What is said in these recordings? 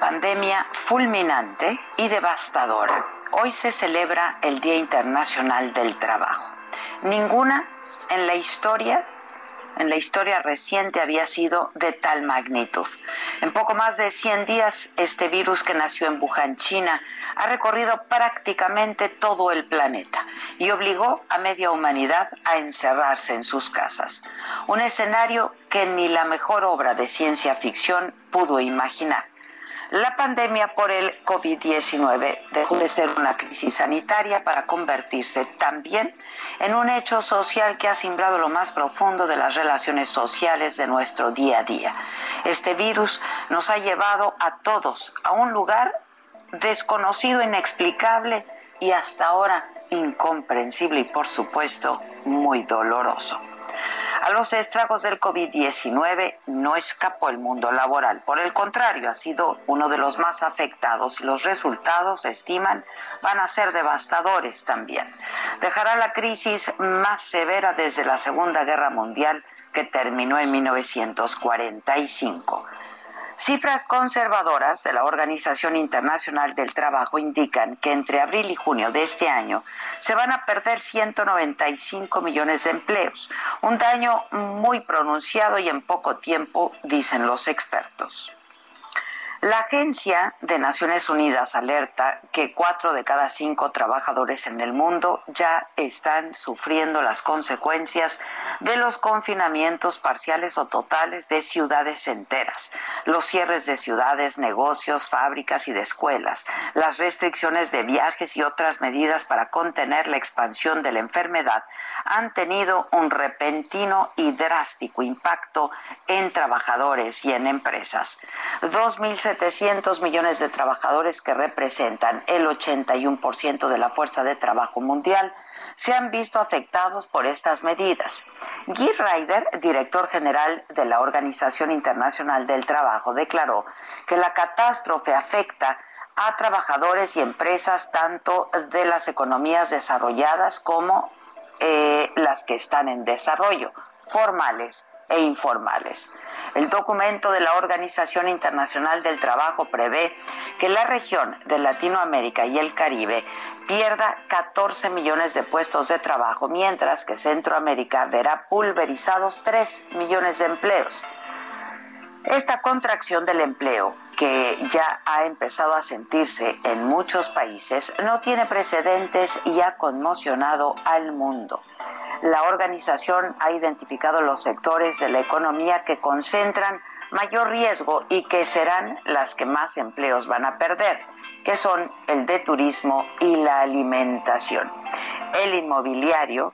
Pandemia fulminante y devastadora, hoy se celebra el Día Internacional del Trabajo. Ninguna en la historia, en la historia reciente había sido de tal magnitud. En poco más de 100 días, este virus que nació en Wuhan, China, ha recorrido prácticamente todo el planeta y obligó a media humanidad a encerrarse en sus casas. Un escenario que ni la mejor obra de ciencia ficción pudo imaginar. La pandemia por el COVID-19 dejó de ser una crisis sanitaria para convertirse también en un hecho social que ha simbrado lo más profundo de las relaciones sociales de nuestro día a día. Este virus nos ha llevado a todos a un lugar desconocido, inexplicable y hasta ahora incomprensible y por supuesto muy doloroso. Los estragos del COVID-19 no escapó el mundo laboral. Por el contrario, ha sido uno de los más afectados y los resultados, estiman, van a ser devastadores también. Dejará la crisis más severa desde la Segunda Guerra Mundial que terminó en 1945. Cifras conservadoras de la Organización Internacional del Trabajo indican que entre abril y junio de este año se van a perder 195 millones de empleos, un daño muy pronunciado y en poco tiempo, dicen los expertos. La Agencia de Naciones Unidas alerta que cuatro de cada cinco trabajadores en el mundo ya están sufriendo las consecuencias de los confinamientos parciales o totales de ciudades enteras, los cierres de ciudades, negocios, fábricas y de escuelas, las restricciones de viajes y otras medidas para contener la expansión de la enfermedad han tenido un repentino y drástico impacto en trabajadores y en empresas. 700 millones de trabajadores que representan el 81% de la fuerza de trabajo mundial se han visto afectados por estas medidas. Guy Ryder, director general de la Organización Internacional del Trabajo, declaró que la catástrofe afecta a trabajadores y empresas tanto de las economías desarrolladas como eh, las que están en desarrollo, formales e informales. El documento de la Organización Internacional del Trabajo prevé que la región de Latinoamérica y el Caribe pierda 14 millones de puestos de trabajo, mientras que Centroamérica verá pulverizados 3 millones de empleos. Esta contracción del empleo, que ya ha empezado a sentirse en muchos países, no tiene precedentes y ha conmocionado al mundo. La organización ha identificado los sectores de la economía que concentran mayor riesgo y que serán las que más empleos van a perder, que son el de turismo y la alimentación. El inmobiliario,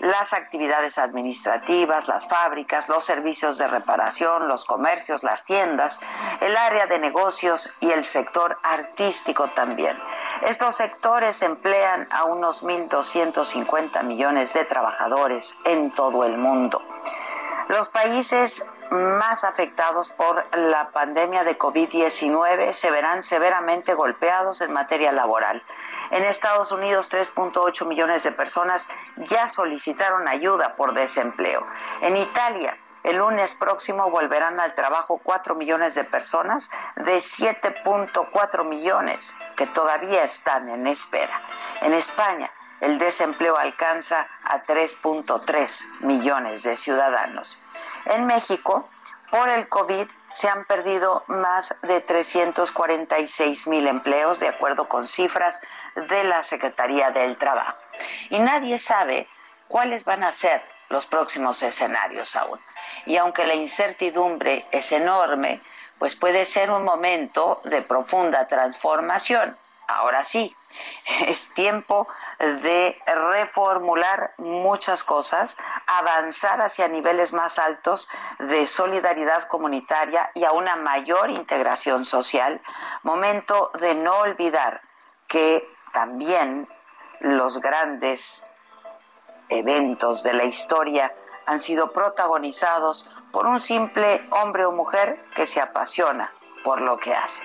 las actividades administrativas, las fábricas, los servicios de reparación, los comercios, las tiendas, el área de negocios y el sector artístico también. Estos sectores emplean a unos 1.250 millones de trabajadores en todo el mundo. Los países más afectados por la pandemia de COVID-19 se verán severamente golpeados en materia laboral. En Estados Unidos, 3.8 millones de personas ya solicitaron ayuda por desempleo. En Italia, el lunes próximo volverán al trabajo 4 millones de personas de 7.4 millones que todavía están en espera. En España, el desempleo alcanza a 3.3 millones de ciudadanos. En México, por el COVID, se han perdido más de 346 mil empleos, de acuerdo con cifras de la Secretaría del Trabajo. Y nadie sabe cuáles van a ser los próximos escenarios aún. Y aunque la incertidumbre es enorme, pues puede ser un momento de profunda transformación. Ahora sí, es tiempo de reformular muchas cosas, avanzar hacia niveles más altos de solidaridad comunitaria y a una mayor integración social. Momento de no olvidar que también los grandes eventos de la historia han sido protagonizados por un simple hombre o mujer que se apasiona por lo que hace.